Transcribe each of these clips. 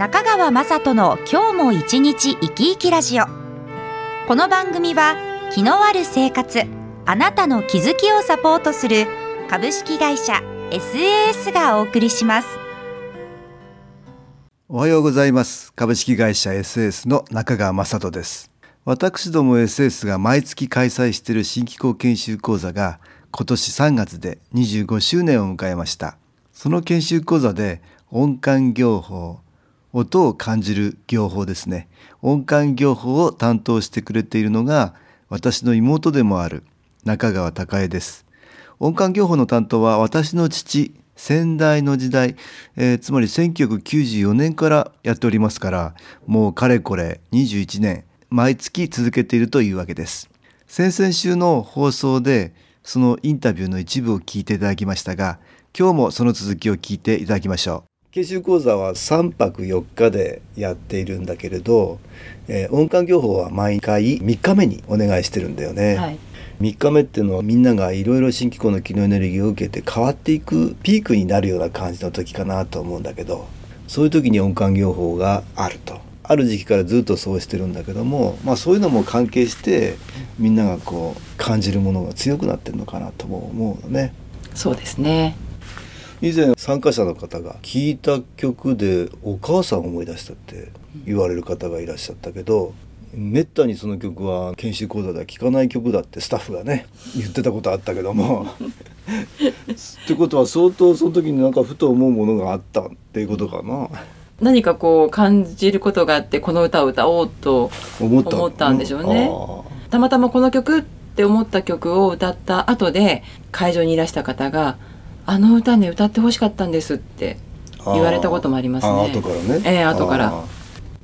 中川雅人の今日も一日生き生きラジオ。この番組は気のある生活あなたの気づきをサポートする株式会社 SAS がお送りします。おはようございます。株式会社 SAS の中川雅人です。私ども SAS が毎月開催している新機構研修講座が今年3月で25周年を迎えました。その研修講座で音感業法音を感じる業法ですね。音感業法を担当してくれているのが私の妹でもある中川孝恵です。音感業法の担当は私の父先代の時代、えー、つまり1994年からやっておりますからもうかれこれ21年毎月続けているというわけです。先々週の放送でそのインタビューの一部を聞いていただきましたが今日もその続きを聞いていただきましょう。研修講座は3泊4日でやっているんだけれど、えー、音感業法は毎回3日目にお願いしてるんだよね。はい3日目っていうのはみんながいろいろ新機構の機能エネルギーを受けて変わっていくピークになるような感じの時かなと思うんだけどそういう時に音感業法があるとある時期からずっとそうしてるんだけども、まあ、そういうのも関係してみんながこう感じるものが強くなってるのかなとも思うのね。そうですね以前参加者の方が聴いた曲でお母さんを思い出したって言われる方がいらっしゃったけどめったにその曲は研修講座では聴かない曲だってスタッフがね言ってたことあったけどもってことは相当その時になんかふと思うものがあったっていうことかな。何かこう感じることがあってこの歌を歌おうと思ったんでしょうね。たまたまこの曲って思った曲を歌った後で会場にいらした方があの歌ね歌ってほしかったんですって言われたこともありますね。後からね。ええー、後から。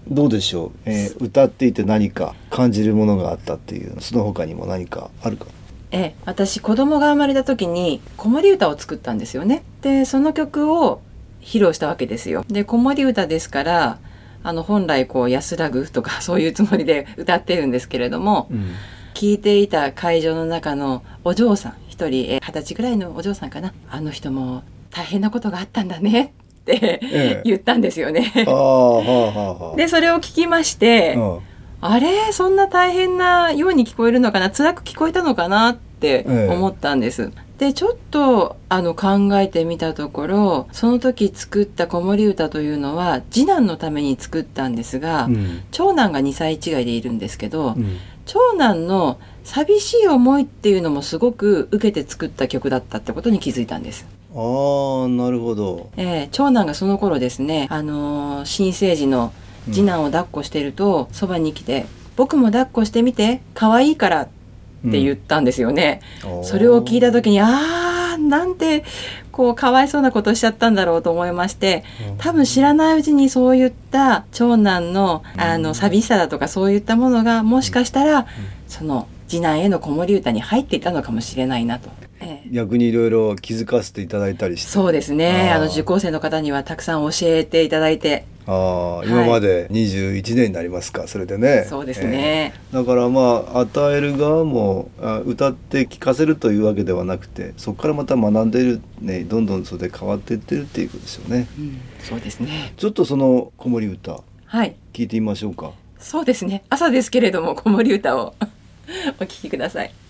どうでしょう、えー、歌っていて何か感じるものがあったっていうその他にも何かあるか？ええ、私子供が生まれた時に子守歌を作ったんですよね。でその曲を披露したわけですよ。で子守歌ですからあの本来こう安らぐとか そういうつもりで歌ってるんですけれども、うん、聞いていた会場の中のお嬢さん一人二十歳ぐらいのお嬢さんかな。あの人も大変なことがあったんだね。って言ったんですよね。でそれを聞きまして、あれ？そんな大変なように聞こえるのかな？辛く聞こえたのかな？って思ったんです。でちょっとあの考えてみたところその時作った子守歌というのは次男のために作ったんですが、うん、長男が2歳違いでいるんですけど、うん、長男の寂しい思いっていうのもすごく受けて作った曲だったってことに気づいたんです。ああなるほど、えー、長男がその頃ですね、あのー、新生児の次男を抱っこしてると、そばに来て「僕も抱っこしてみて可愛いから」って言ったんですよね。うん、それを聞いた時にああなんてこうかわいそうなことしちゃったんだろうと思いまして多分知らないうちにそういった長男のあの寂しさだとかそういったものがもしかしたらその次男への子守歌に入っていたのかもしれないなと。逆にいろいろ気づかせていただいたりして。そうですね。あの受講生の方にはたくさん教えていただいて。あ今まで21年になりますか、それでね。そうですね、えー、だからまあ与える側もあ歌って聴かせるというわけではなくてそこからまた学んでいるねどんどんそれで変わっていってるっていうことですよね、うん、そうですね。ちょっとその子守歌はい。聞いてみましょうか。そうですね。朝ですけれども子守歌をお聴きください。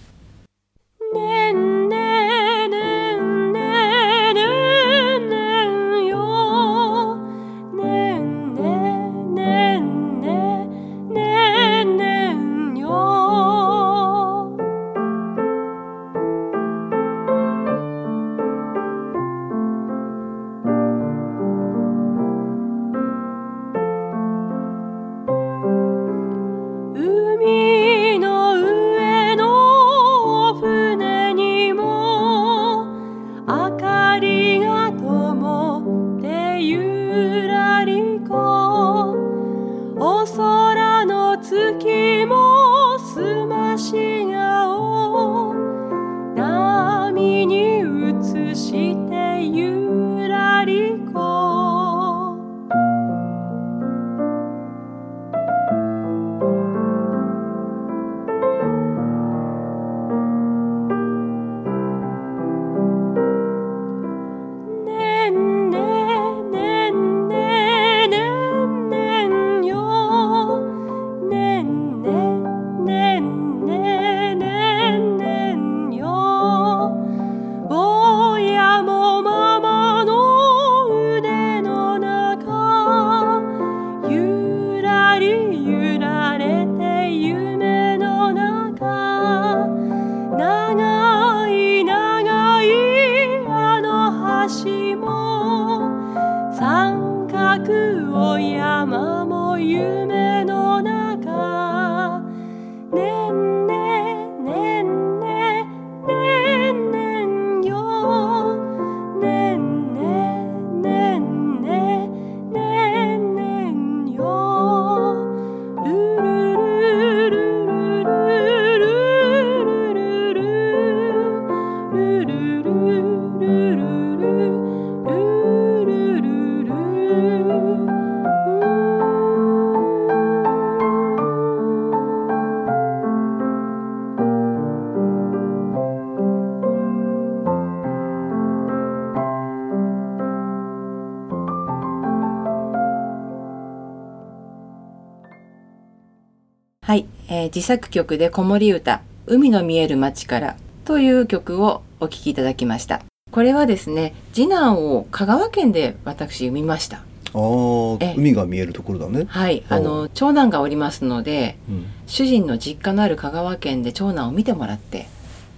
はい、えー自作曲で子守歌海の見える街からという曲をお聴きいただきました。これはですね次男を香川県で私産みました。あ海が見えるところだね。はいあの長男がおりますのでうん。主人の実家のある香川県で長男を見てもらって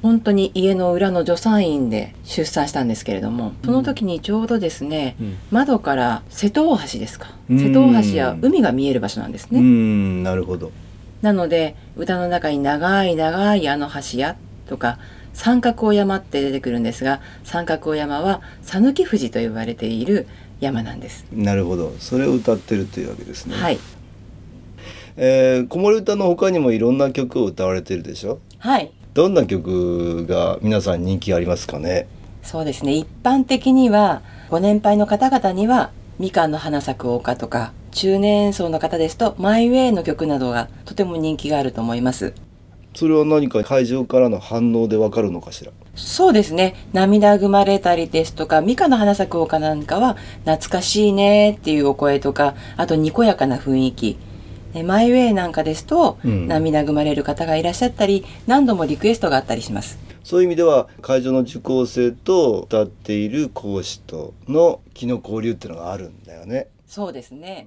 本当に家の裏の助産院で出産したんですけれどもその時にちょうどですね、うん。窓から瀬戸大橋ですか。うん。瀬戸大橋や海が見える場所なんですうね、んなるほど。なので歌の中に長い長いあの橋やとか三角尾山って出てくるんですが三角尾山は讃岐富士と呼ばれている山なんです。なるほど。それを歌ってるというわけですね。はい、えー子守歌の他にもいろんな曲を歌われてるでしょ？はい、どんな曲が皆さん人気ありますかね？そうですね一般的にはご年配の方々にはみかんの花咲く丘とか中年層の方ですとマイウェイの曲などがとても人気があると思います。それは何か会場からの反応でわかるのかしら？そうですね。涙ぐまれたりですとか、ミカの花咲く丘なんかは、懐かしいねっていうお声とか、あとにこやかな雰囲気。でマイウェイなんかですと、うん涙ぐまれる方がいらっしゃったり、何度もリクエストがあったりします。そういう意味では会場の受講生と歌っている講師との気の交流っていうのがあるんだよね。そうですね。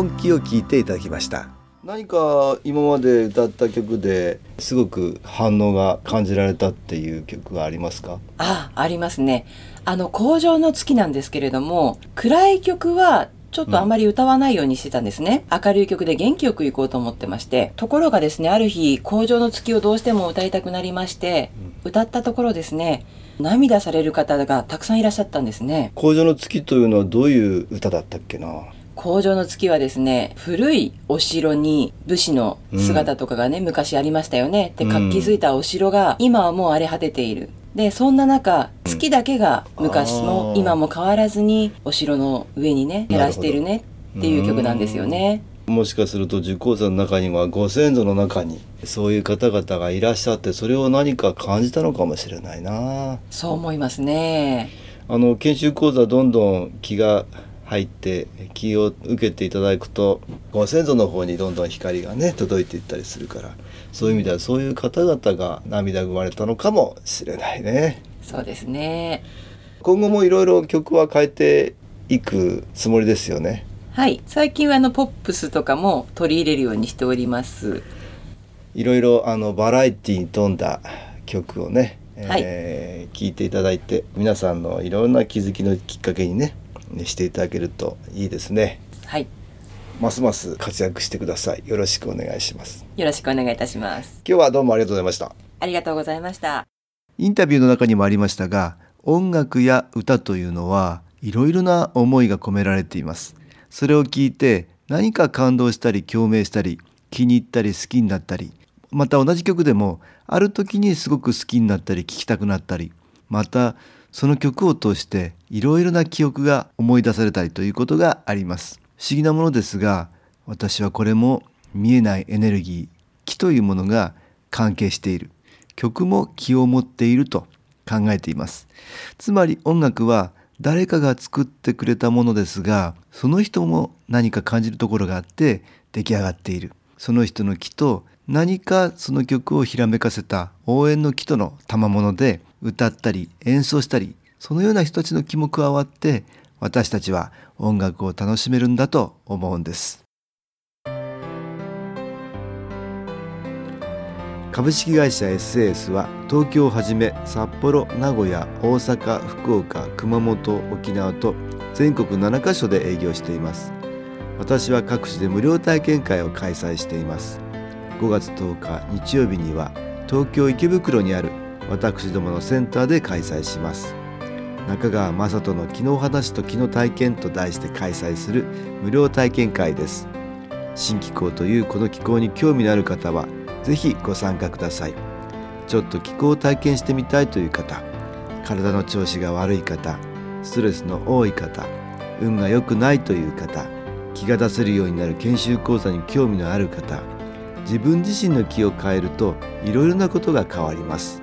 音気を聞いていただきました何か今まで歌った曲ですごく反応が感じられたっていう曲がありますかあ、ありますね。あの、工場の月なんですけれども、暗い曲は、ちょっとあまり歌わないようにしてたんですね。明るい曲で元気よく行こうと思ってまして。ところがですね、ある日、工場の月をどうしても歌いたくなりまして、歌ったところですね、涙される方がたくさんいらっしゃったんですね。工場の月というのはどういう歌だったっけな工場の月はですね、古いお城に武士の姿とかがね、昔ありましたよね。で、うん活気づいたお城が今はもう荒れ果てている。で、そんな中、月だけが昔も今も変わらずにお城の上にね、照らしているねっていう曲なんですよね。もしかすると受講者の中にはご先祖の中にそういう方々がいらっしゃってそれを何か感じたのかもしれないな。そう思いますね。あの研修講座どんどん気が入って気を受けていただくとご先祖の方にどんどん光がね届いていったりするからそういう意味ではそういう方々が涙ぐまれたのかもしれないね。そうですね。今後もいろいろ曲は変えていくつもりですよね。はい。最近はあのポップスとかも取り入れるようにしております。いろいろあのバラエティに富んだ曲をね、えー聞いていただいて皆さんのいろんな気づきのきっかけにねしていただけるといいですね。はい。ますます活躍してください。よろしくお願いします。よろしくお願いいたします。今日はどうもありがとうございました。ありがとうございました。インタビューの中にもありましたが音楽や歌というのはいろいろな思いが込められています。それを聞いて何か感動したり共鳴したり気に入ったり好きになったりまた同じ曲でもある時にすごく好きになったり聴きたくなったりまたその曲を通していろいろな記憶が思い出されたりということがあります。不思議なものですが私はこれも見えないエネルギー気というものが関係している。曲も気を持っていると考えています。つまり音楽は誰かが作ってくれたものですがその人も何か感じるところがあって出来上がっている。その人の気と何かその曲をひらめかせた応援の気との賜物で歌ったり演奏したりそのような人たちの気も加わって私たちは音楽を楽しめるんだと思うんです。株式会社 SAS は東京をはじめ札幌名古屋大阪福岡熊本沖縄と全国7カ所で営業しています。私は各地で無料体験会を開催しています。5月10日日曜日には東京池袋にある私どものセンターで開催します。中川雅人の気の話と気の体験と題して開催する無料体験会です。新気候というこの気候に興味のある方はぜひご参加ください。ちょっと気候を体験してみたいという方体の調子が悪い方ストレスの多い方運が良くないという方気が出せるようになる研修講座に興味のある方自分自身の気を変えるといろいろなことが変わります。